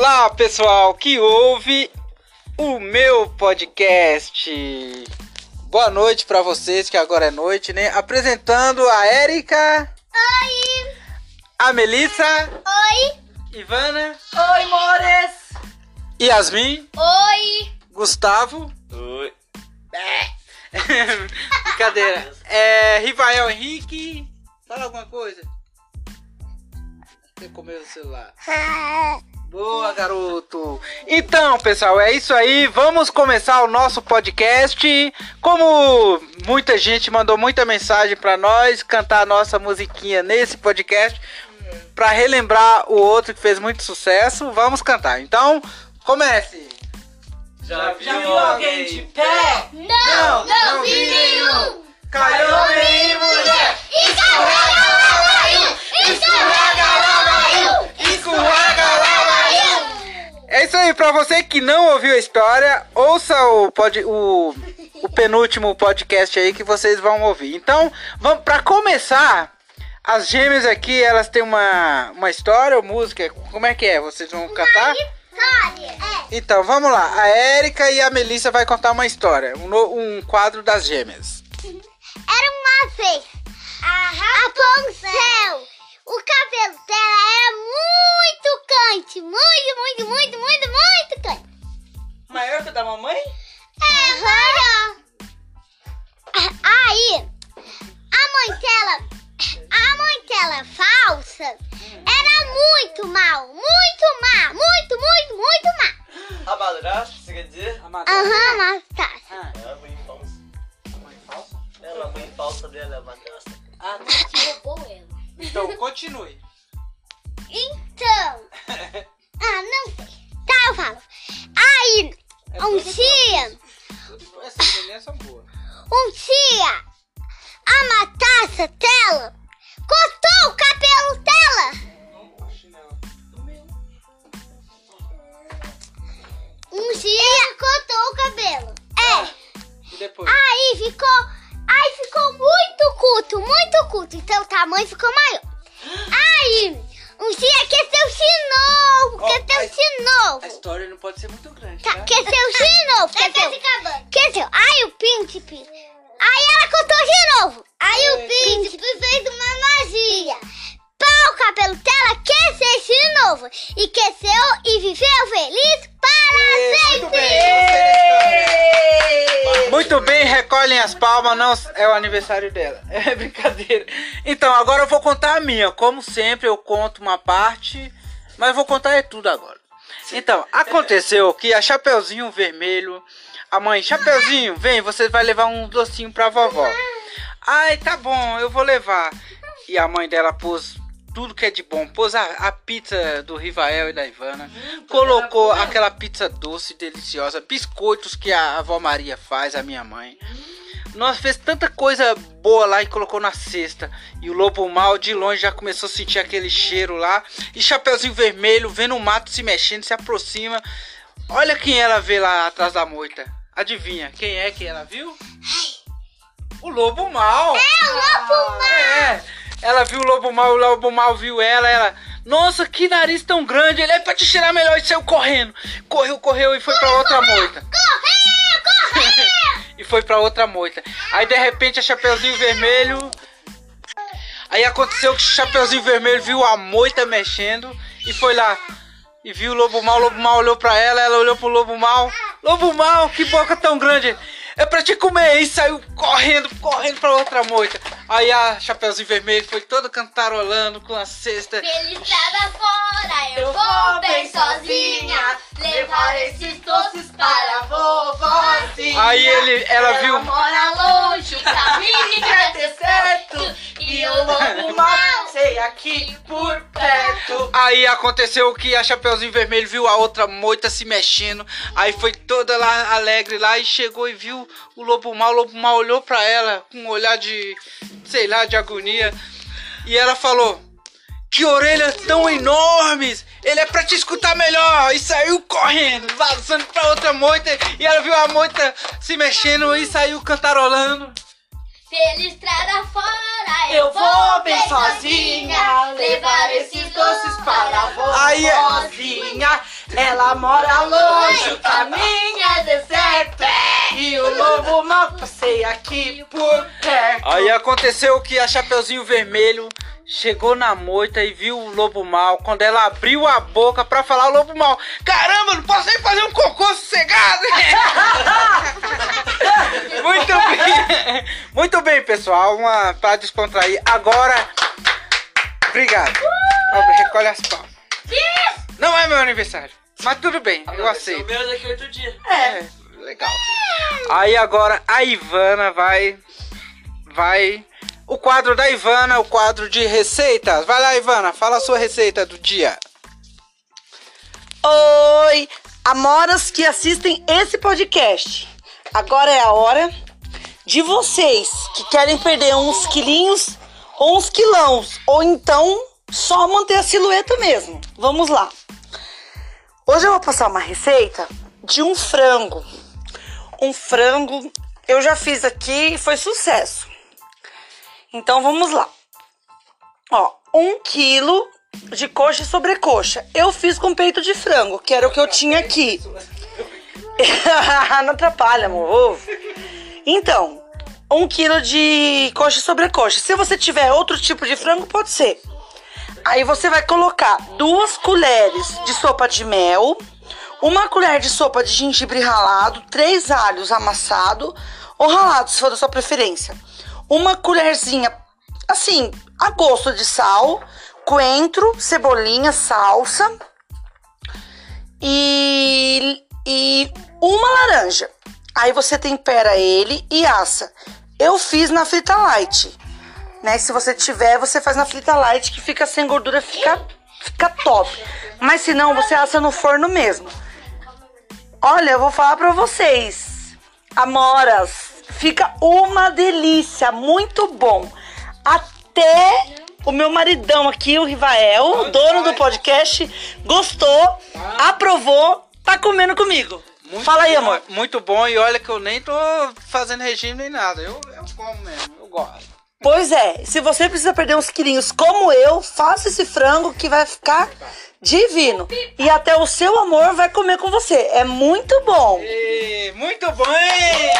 Olá, pessoal que ouve o meu podcast. Boa noite para vocês, que agora é noite, né? Apresentando a Érica. Oi! A Melissa. Oi! Ivana. Oi, Mores! Yasmin. Oi! Gustavo. Oi. Brincadeira. É, Rivael Henrique. Fala alguma coisa. Você comeu o celular. Boa, garoto! Então, pessoal, é isso aí. Vamos começar o nosso podcast. Como muita gente mandou muita mensagem para nós cantar a nossa musiquinha nesse podcast, para relembrar o outro que fez muito sucesso, vamos cantar. Então, comece! Já viu alguém de pé? Não, não, vi nenhum! Caiu Homem e mulher! Escorrega Laio! Escorrega É isso aí, pra você que não ouviu a história, ouça o, pod, o, o penúltimo podcast aí que vocês vão ouvir. Então, vamos para começar, as gêmeas aqui, elas têm uma, uma história ou música? Como é que é? Vocês vão cantar? História! É. Então, vamos lá. A Érica e a Melissa vai contar uma história, um, no- um quadro das gêmeas. Era uma vez a Rapunzel. O cabelo dela era muito quente. Muito, muito, muito, muito, muito quente. Maior que o da mamãe? É, Aí, a mãe dela, a mãe dela falsa, era muito mal, muito má, muito, muito, muito má. A madrasta, você quer dizer? Aham, mas tá. Ah, É a mãe falsa. mãe falsa? Ela, a mãe falsa dela é a madrasta. Ah, tá. Roubou ela. Então, continue. Então, ah, não. Tá, eu falo. Aí, É um dia, Essas meninas são boas. um dia, a mataça dela cortou o cabelo dela. Um dia cortou o cabelo. É. E depois? Aí ficou. Aí ficou muito curto, muito curto. Então o tamanho ficou maior. Aí, um dia aqueceu de novo. Aqueceu de novo. A história não pode ser muito grande, Tá, tá? aqueceu de palmas, não é o aniversário dela. É brincadeira. Então, agora eu vou contar a minha. Como sempre, eu conto uma parte, mas vou contar é tudo agora. Então, aconteceu que a Chapeuzinho Vermelho, a mãe, Chapeuzinho, vem, você vai levar um docinho pra vovó. Ai, tá bom, eu vou levar. E a mãe dela pôs tudo que é de bom. Pôs a, a pizza do Rivael e da Ivana. colocou aquela pizza doce, deliciosa. Biscoitos que a avó Maria faz, a minha mãe. Nós fez tanta coisa boa lá e colocou na cesta. E o lobo mal de longe já começou a sentir aquele cheiro lá. E Chapeuzinho Vermelho, vendo o mato se mexendo, se aproxima. Olha quem ela vê lá atrás da moita. Adivinha, quem é que ela viu? O lobo mal. É o lobo mal. É, ela viu o lobo mal, o lobo mal viu ela, ela. Nossa, que nariz tão grande, ele é pra te cheirar melhor e saiu correndo. Correu, correu e foi pra outra moita. Correu, correu. E foi pra outra moita. Aí de repente a Chapeuzinho Vermelho. Aí aconteceu que o Chapeuzinho Vermelho viu a moita mexendo e foi lá. E viu o lobo mal, o lobo mal olhou pra ela, ela olhou pro lobo mal. Lobo mal, que boca tão grande! É pra te comer! E saiu correndo, correndo pra outra moita. Aí a Chapeuzinho Vermelho foi toda cantarolando com a cesta. Estrada fora, eu vou bem sozinha. Levar esses doces para a vovozinha. Aí ele, ela viu. mora longe, o caminho Quer ter certo E o lobo mal sei aqui por perto. Aí aconteceu que a Chapeuzinho Vermelho viu a outra moita se mexendo. Aí foi toda lá alegre lá e chegou e viu o lobo mal. O lobo mal olhou pra ela com um olhar de, sei lá, de agonia. E ela falou: Que orelhas tão enormes! Ele é pra te escutar melhor! E saiu correndo, vazando pra outra moita. E ela viu a moita se mexendo e saiu cantarolando. Pela estrada fora, Eu vou bem sozinha levar esses doces para a vovozinha. Ela mora longe, o caminho é deserto. E o lobo mal passei aqui por perto. Aí aconteceu que a Chapeuzinho Vermelho chegou na moita e viu o lobo mal. Quando ela abriu a boca pra falar o lobo mal, caramba, não posso nem fazer um cocô sossegado. Muito bem, muito bem, pessoal. Uma pra descontrair. Agora, obrigado. Recolhe as palmas. Não é meu aniversário, mas tudo bem, eu O aceito. meu daqui a oito dias. É, legal. Aí agora a Ivana vai. Vai. O quadro da Ivana, o quadro de receitas. Vai lá, Ivana, fala a sua receita do dia. Oi, amoras que assistem esse podcast. Agora é a hora de vocês que querem perder uns quilinhos ou uns quilãos, ou então só manter a silhueta mesmo. Vamos lá. Hoje eu vou passar uma receita de um frango. Um frango eu já fiz aqui e foi sucesso. Então vamos lá. Ó, um quilo de coxa e sobrecoxa. Eu fiz com peito de frango, que era o que eu tinha aqui. Não atrapalha, amor. Então, um quilo de coxa e sobrecoxa. Se você tiver outro tipo de frango, pode ser. Aí você vai colocar duas colheres de sopa de mel, uma colher de sopa de gengibre ralado, três alhos amassados ou ralados, se for da sua preferência. Uma colherzinha, assim, a gosto de sal, coentro, cebolinha, salsa e, e uma laranja. Aí você tempera ele e assa. Eu fiz na frita light, né? Se você tiver, você faz na frita light que fica sem gordura, fica, fica top. Mas se não, você assa no forno mesmo. Olha, eu vou falar pra vocês. Amoras, fica uma delícia, muito bom. Até o meu maridão aqui, o Rivael, o dono do podcast, gostou, aprovou, tá comendo comigo. Muito Fala aí, bom, amor. Muito bom, e olha que eu nem tô fazendo regime nem nada. Eu, eu como mesmo, eu gosto. Pois é, se você precisa perder uns quilinhos como eu, faça esse frango que vai ficar divino. E até o seu amor vai comer com você. É muito bom. E, muito bom, hein?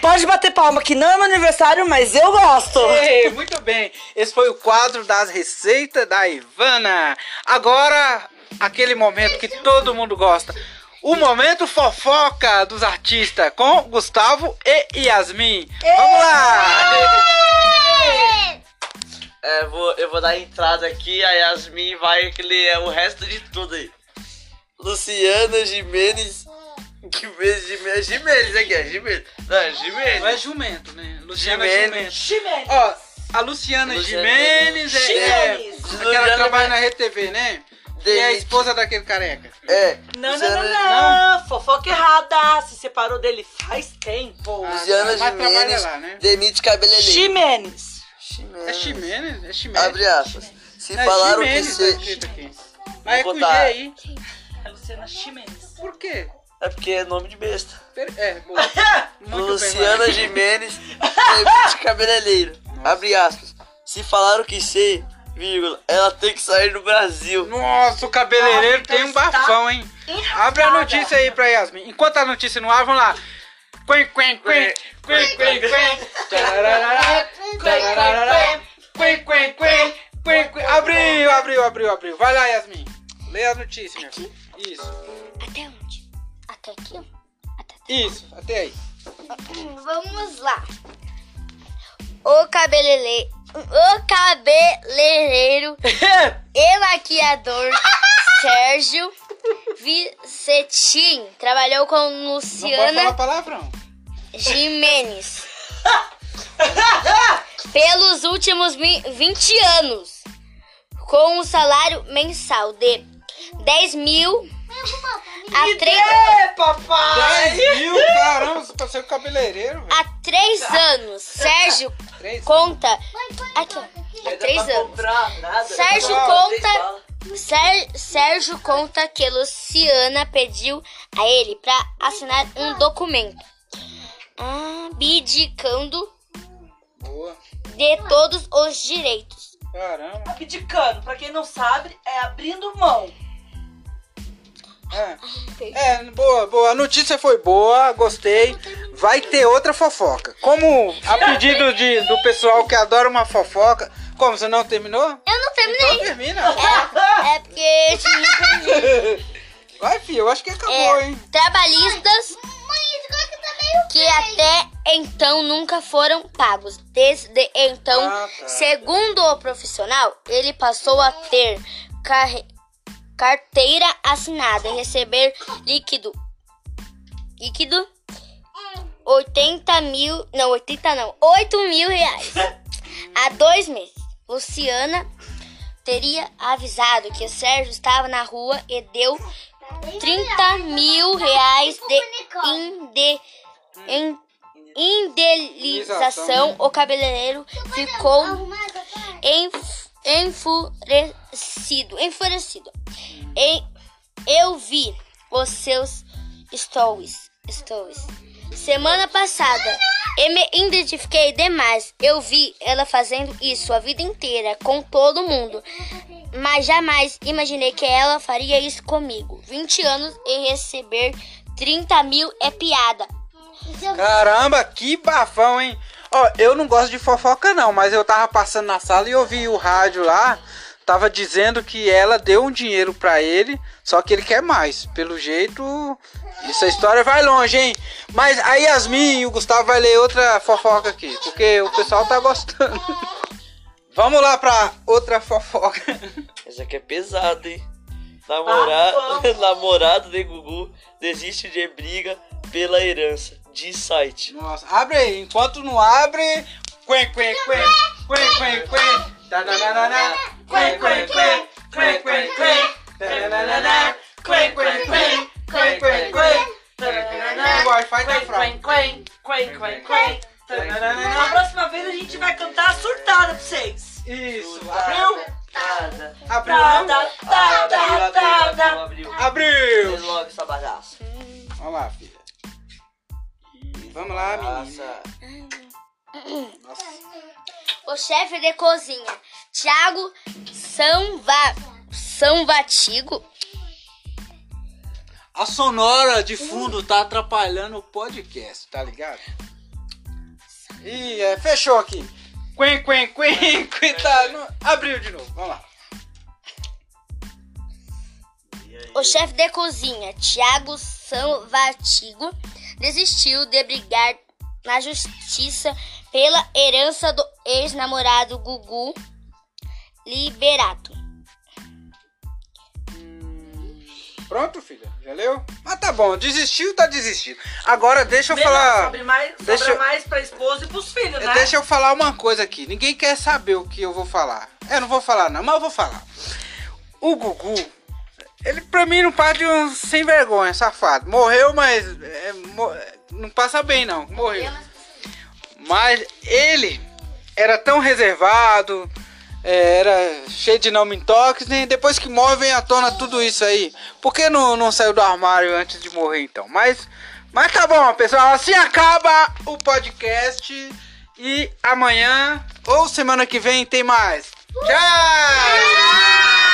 Pode bater palma que não é meu aniversário, mas eu gosto. Ei, muito bem, esse foi o quadro das receitas da Ivana. Agora, aquele momento que todo mundo gosta. O momento fofoca dos artistas com Gustavo e Yasmin. Vamos lá! É, vou, eu vou dar a entrada aqui, a Yasmin vai ler o resto de tudo aí. Luciana Jimenez. Que vez Jimenez? Jimenez aqui, é Jimenez. Não, é Jimenez. Não é jumento, né? Luciana Jimenez. Jumento. Ó, a Luciana Luciana Jimenez é, é Jimenez. aquela que trabalha na RTV, né? E é a esposa daquele careca. É. Não, não, não, não. Fofoca errada. Se separou dele faz tempo. Ah, Luciana mas trabalha Jimenez lá, né? demite cabeleireiro. Ximenes. É Ximenes? É Ximenes. Abre aspas. Se É falaram que Ximenes, tá você... aqui. Mas é com G aí. É Luciana Ximenes. Por quê? É porque é nome de besta. Per- É, boa. Luciana Jimenez demite cabeleireiro. Abre aspas. Se falaram que você, vírgula, ela tem que sair do Brasil. Nossa, o cabeleireiro então tem um está bafão, hein? Abre a notícia aí pra Yasmin. Enquanto a notícia não abre, vamos lá. Quen, quen, quen, quen, quen, quen. Abriu, abriu, abriu, abriu. Vai lá, Yasmin. Lê a notícia, minha filha. Isso, Até onde? Até aqui? Até isso, até aí. Vamos lá. O cabeleireiro, o cabeleireiro e maquiador Sérgio Vicetim trabalhou com Luciana. Jimenez pelos últimos vi- 20 anos, com um salário mensal de 10 mil a 3 É, papai. 10 mil, caramba, você ser o cabeleireiro, velho. Há três anos, Sérgio Três? conta. Aqui, ó. Há três anos. Sérgio conta. Sér- Sérgio conta que Luciana pediu a ele para assinar um documento abdicando Boa. de todos os direitos Caramba. Abdicando, pra quem não sabe, é abrindo mão. É. É, boa, boa. A notícia foi boa, gostei. Vai ter outra fofoca. Como a pedido de, do pessoal que adora uma fofoca. Como, você não terminou? Eu não Então terminei. termina. É porque esse livro Vai, filho, eu acho que acabou, é hein? trabalhistas que até então nunca foram pagos. Desde então, Ah, tá. segundo o profissional, ele passou a ter carre- carteira assinada receber líquido. Líquido 80 mil. Não, 80 não. 8 mil reais. Há dois meses. Luciana teria avisado que o Sérgio estava na rua e deu 30 mil reais de inde, in- indenização. O cabeleireiro ficou enf- enfurecido. Enfurecido. E eu vi os seus stories. stories. Semana passada, eu me identifiquei demais. Eu vi ela fazendo isso a vida inteira com todo mundo. Mas jamais imaginei que ela faria isso comigo. 20 anos e receber 30 mil é piada. Caramba, que bafão, hein? Ó, eu não gosto de fofoca não, mas eu tava passando na sala e ouvi o rádio lá, tava dizendo que ela deu um dinheiro pra ele, só que ele quer mais. Pelo jeito, essa história vai longe, hein? Mas a Yasmin e o Gustavo vai ler outra fofoca aqui, porque o pessoal tá gostando. Vamos lá pra outra fofoca. Essa aqui é pesada, hein? Namorado, namorado de Gugu desiste de briga pela herança. De site. Nossa, abre aí. Enquanto não abre. Quen, quen, quen. Quen, quen, quen. Tananana. Quen, quen, quen. Quen, quen, quen. Tananana. Quen, quen, quen. Quen, quen, quen. Tananana. O Wi-Fi tá fraco. quen, quen, quen, quen. Na Tananana. próxima vez a gente vai cantar surtada pra vocês. Isso. Abriu? Nada. Abriu, Tá, não? tá, tá, tá, tá, tá. abriu. Abriu. Fez logo essa bagaça. Vamos lá, filha. Vamos lá, menina. Nossa. O chefe de cozinha, Thiago Sanva, Sanvatigo, A sonora de fundo tá atrapalhando o podcast, tá ligado? Ih, é, fechou aqui. Quen, quen, quen, quen, tá, não- abriu de novo, vamos lá. o chefe de cozinha, Thiago Sanvatigo, desistiu de brigar na justiça pela herança do ex-namorado Gugu Liberato. Pronto, filha? Já leu? Mas tá bom, desistiu, tá desistido. Agora deixa eu Melhor, falar. Sobre mais, Deixa sobra eu- mais pra esposa e pros filhos, né? Deixa eu falar uma coisa aqui. Ninguém quer saber o que eu vou falar. Eu não vou falar, não, mas eu vou falar. O Gugu, ele pra mim não passa de um sem vergonha, safado. Morreu, mas é, mo- não passa bem, não. Morreu. Mas ele era tão reservado, é, era cheio de não me toques, né? Depois que morre vem à tona tudo isso aí. Por que não, não saiu do armário antes de morrer então? Mas, mas tá bom, pessoal. Assim acaba o podcast. E amanhã ou semana que vem tem mais. Tchau!